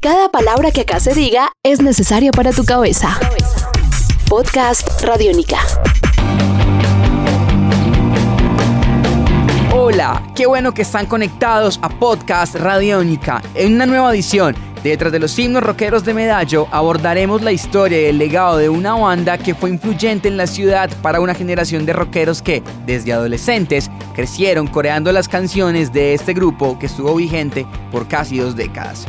Cada palabra que acá se diga es necesaria para tu cabeza. Podcast Radiónica. Hola, qué bueno que están conectados a Podcast Radiónica en una nueva edición. Detrás de los himnos rockeros de Medallo abordaremos la historia y el legado de una banda que fue influyente en la ciudad para una generación de rockeros que, desde adolescentes, crecieron coreando las canciones de este grupo que estuvo vigente por casi dos décadas.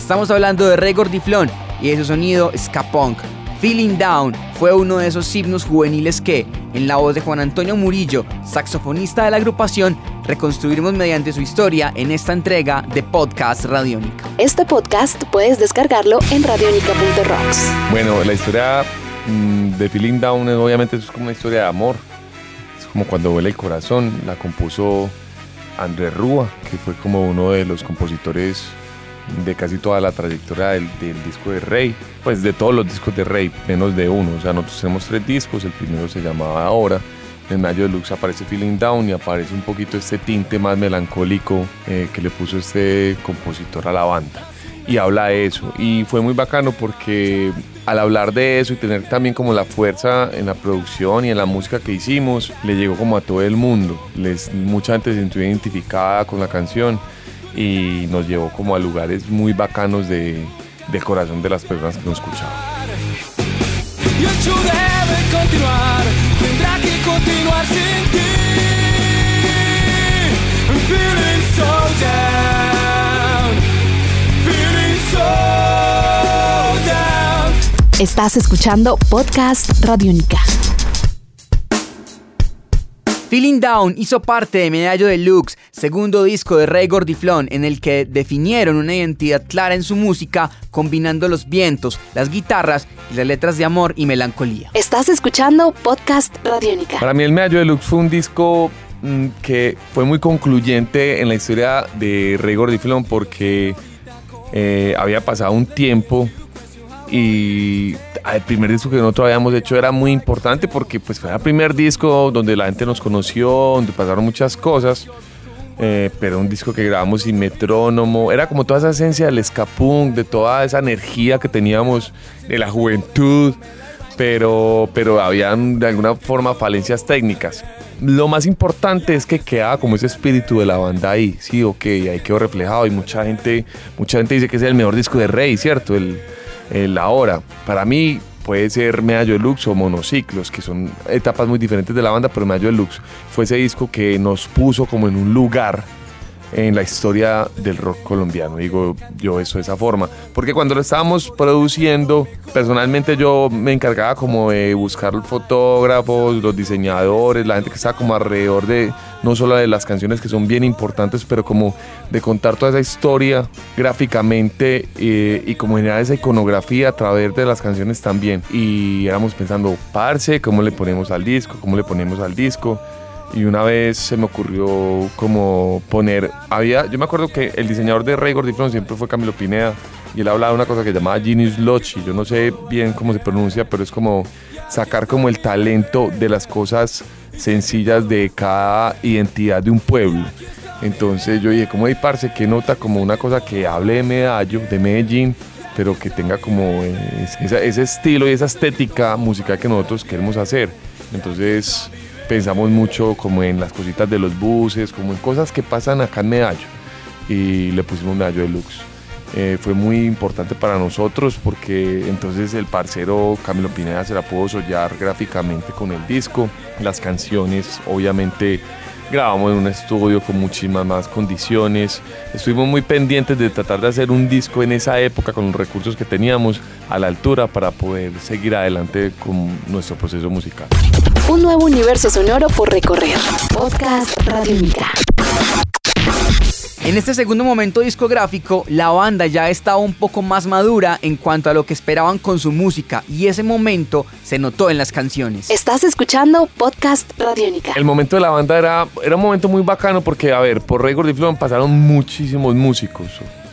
Estamos hablando de Ray Gordiflón y de su sonido ska punk. Feeling Down fue uno de esos himnos juveniles que, en la voz de Juan Antonio Murillo, saxofonista de la agrupación, reconstruiremos mediante su historia en esta entrega de Podcast Radiónica. Este podcast puedes descargarlo en radionica.rocks. Bueno, la historia mm, de Feeling Down es, obviamente es como una historia de amor. Es como cuando huele el corazón. La compuso Andrés Rúa, que fue como uno de los compositores de casi toda la trayectoria del, disco de Rey, pues de todos los discos de Rey, menos de uno. O sea, nosotros tenemos tres discos, el primero se llamaba Ahora, en Mayo Deluxe aparece Feeling Down y aparece un poquito este tinte más melancólico eh, que le puso este compositor a la banda. Y habla de eso. Y fue muy bacano porque al hablar de eso y tener también como la fuerza en la producción y en la música que hicimos, le llegó como a todo el mundo. Les, mucha gente se sintió identificada con la canción y nos llevó como a lugares muy bacanos de, del corazón de las personas que nos escuchaban. Y el show debe continuar, tendrá que continuar sin ti. Feeling so down, feeling so down. Estás escuchando Podcast Radiónica. Feeling Down hizo parte de Medallo Deluxe, segundo disco de Ray Gordiflón, en el que definieron una identidad clara en su música, combinando los vientos, las guitarras y las letras de amor y melancolía. Estás escuchando Podcast Radiónica. Para mí el Medallo Deluxe fue un disco mm, que fue muy concluyente en la historia de Ray Gordiflón porque eh, había pasado un tiempo y el primer disco que nosotros habíamos hecho era muy importante porque pues fue el primer disco donde la gente nos conoció, donde pasaron muchas cosas, eh, pero un disco que grabamos sin metrónomo, era como toda esa esencia del escapunk, de toda esa energía que teníamos de la juventud, pero, pero habían de alguna forma falencias técnicas. Lo más importante es que quedaba como ese espíritu de la banda ahí, sí, ok, ahí quedó reflejado y mucha gente, mucha gente dice que es el mejor disco de Rey, ¿cierto? El, la hora. Para mí puede ser Medallo Deluxe o Monociclos, que son etapas muy diferentes de la banda, pero Medallo Deluxe fue ese disco que nos puso como en un lugar en la historia del rock colombiano, digo yo eso de esa forma, porque cuando lo estábamos produciendo, personalmente yo me encargaba como de buscar fotógrafos, los diseñadores, la gente que estaba como alrededor de no solo de las canciones que son bien importantes, pero como de contar toda esa historia gráficamente eh, y como generar esa iconografía a través de las canciones también. Y éramos pensando, parce, ¿cómo le ponemos al disco? ¿Cómo le ponemos al disco? Y una vez se me ocurrió como poner, había, yo me acuerdo que el diseñador de Ray Gordiflón siempre fue Camilo Pineda y él hablaba de una cosa que llamaba Genius Loci, yo no sé bien cómo se pronuncia, pero es como sacar como el talento de las cosas sencillas de cada identidad de un pueblo. Entonces yo dije, como hay parce que nota como una cosa que hable de Medallo, de Medellín, pero que tenga como ese, ese estilo y esa estética musical que nosotros queremos hacer. Entonces pensamos mucho como en las cositas de los buses, como en cosas que pasan acá en Medallo. Y le pusimos Medallo Deluxe. Eh, fue muy importante para nosotros porque entonces el parcero Camilo Pineda se la pudo sollar gráficamente con el disco. Las canciones obviamente grabamos en un estudio con muchísimas más condiciones. Estuvimos muy pendientes de tratar de hacer un disco en esa época con los recursos que teníamos a la altura para poder seguir adelante con nuestro proceso musical. Un nuevo universo sonoro por recorrer. Podcast Radiónica. En este segundo momento discográfico, la banda ya estaba un poco más madura en cuanto a lo que esperaban con su música y ese momento se notó en las canciones. Estás escuchando Podcast Radiónica. El momento de la banda era, era un momento muy bacano porque, a ver, por Rey Gordiflón pasaron muchísimos músicos.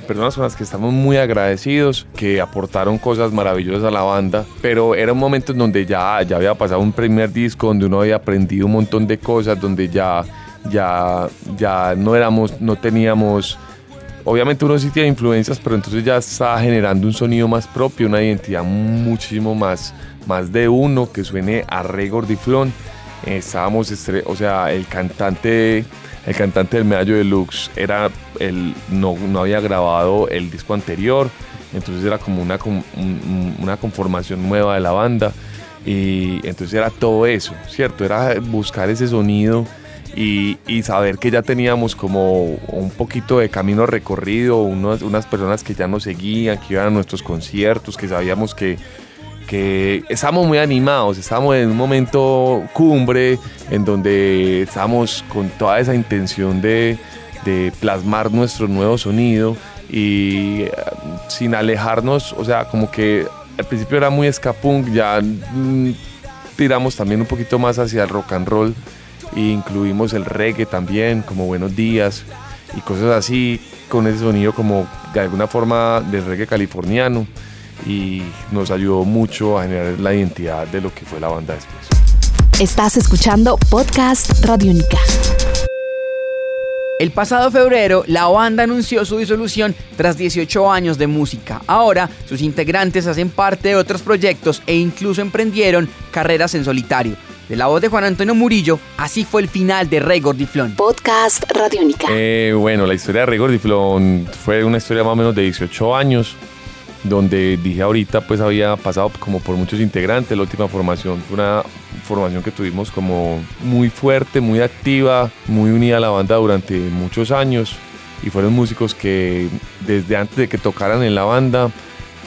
Personas con las que estamos muy agradecidos, que aportaron cosas maravillosas a la banda, pero era un momento en donde ya, ya había pasado un primer disco, donde uno había aprendido un montón de cosas, donde ya ya, ya no éramos, no teníamos obviamente uno sí tiene influencias, pero entonces ya está generando un sonido más propio, una identidad muchísimo más, más de uno, que suene a Rey Gordiflón. Estábamos, o sea, el cantante, el cantante del Medallo Deluxe era el, no, no había grabado el disco anterior, entonces era como una, una conformación nueva de la banda. Y entonces era todo eso, ¿cierto? Era buscar ese sonido y, saber que ya teníamos como un poquito de camino recorrido, unas personas que ya nos seguían, que iban a nuestros conciertos, que sabíamos que, que estábamos muy animados, estábamos en un momento cumbre en donde estábamos con toda esa intención de, de plasmar nuestro nuevo sonido y eh, sin alejarnos, o sea, como que al principio era muy escapunk, ya mm, tiramos también un poquito más hacia el rock and roll e incluimos el reggae también, como Buenos Días y cosas así, con ese sonido como de alguna forma del reggae californiano y nos ayudó mucho a generar la identidad de lo que fue la banda después. Estás escuchando Podcast Radio Única. El pasado febrero, la banda anunció su disolución tras 18 años de música. Ahora, sus integrantes hacen parte de otros proyectos e incluso emprendieron carreras en solitario. De la voz de Juan Antonio Murillo, así fue el final de Rey Gordiflón. Podcast Radiónica. Eh, bueno, la historia de Rey Gordiflón fue una historia más o menos de 18 años donde dije ahorita pues había pasado como por muchos integrantes, la última formación fue una formación que tuvimos como muy fuerte, muy activa, muy unida a la banda durante muchos años. Y fueron músicos que desde antes de que tocaran en la banda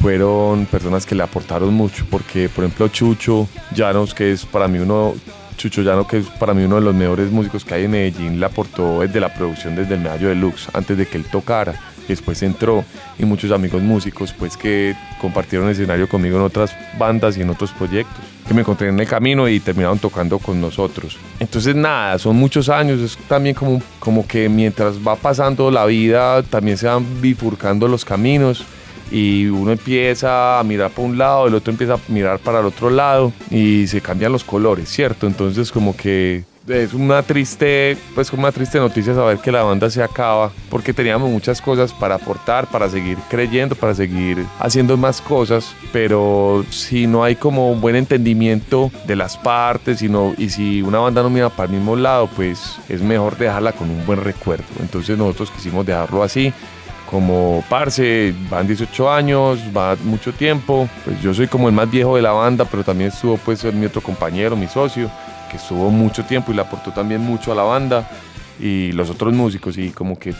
fueron personas que le aportaron mucho. Porque por ejemplo Chucho Llanos que es para mí uno Chucho Llano, que es para mí uno de los mejores músicos que hay en Medellín, le aportó desde la producción, desde el medallo deluxe, antes de que él tocara después entró y muchos amigos músicos pues que compartieron escenario conmigo en otras bandas y en otros proyectos que me encontré en el camino y terminaron tocando con nosotros. Entonces nada, son muchos años, es también como, como que mientras va pasando la vida también se van bifurcando los caminos y uno empieza a mirar para un lado, el otro empieza a mirar para el otro lado y se cambian los colores, ¿cierto? Entonces como que es una triste, pues una triste noticia saber que la banda se acaba porque teníamos muchas cosas para aportar, para seguir creyendo, para seguir haciendo más cosas, pero si no hay como un buen entendimiento de las partes y si una banda no mira para el mismo lado, pues es mejor dejarla con un buen recuerdo. Entonces nosotros quisimos dejarlo así como parce, van 18 años, va mucho tiempo, pues yo soy como el más viejo de la banda, pero también estuvo pues mi otro compañero, mi socio, que estuvo mucho tiempo y le aportó también mucho a la banda y los otros músicos y como que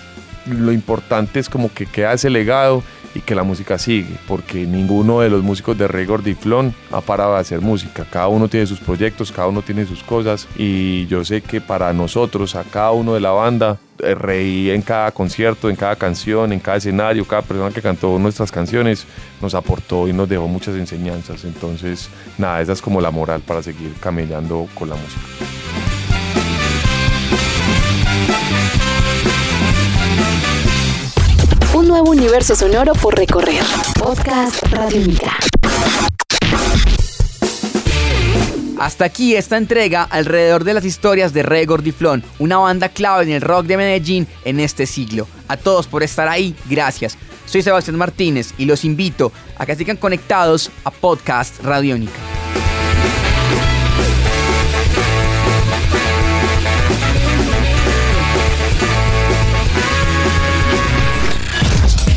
lo importante es como que queda ese legado y que la música sigue, porque ninguno de los músicos de Rey Gordiflón ha parado de hacer música. Cada uno tiene sus proyectos, cada uno tiene sus cosas y yo sé que para nosotros, a cada uno de la banda, eh, Rey en cada concierto, en cada canción, en cada escenario, cada persona que cantó nuestras canciones nos aportó y nos dejó muchas enseñanzas. Entonces, nada, esa es como la moral para seguir camellando con la música. Nuevo universo sonoro por recorrer. Podcast Radio Hasta aquí esta entrega alrededor de las historias de Rey Gordiflón, una banda clave en el rock de Medellín en este siglo. A todos por estar ahí, gracias. Soy Sebastián Martínez y los invito a que sigan conectados a Podcast Radiónica.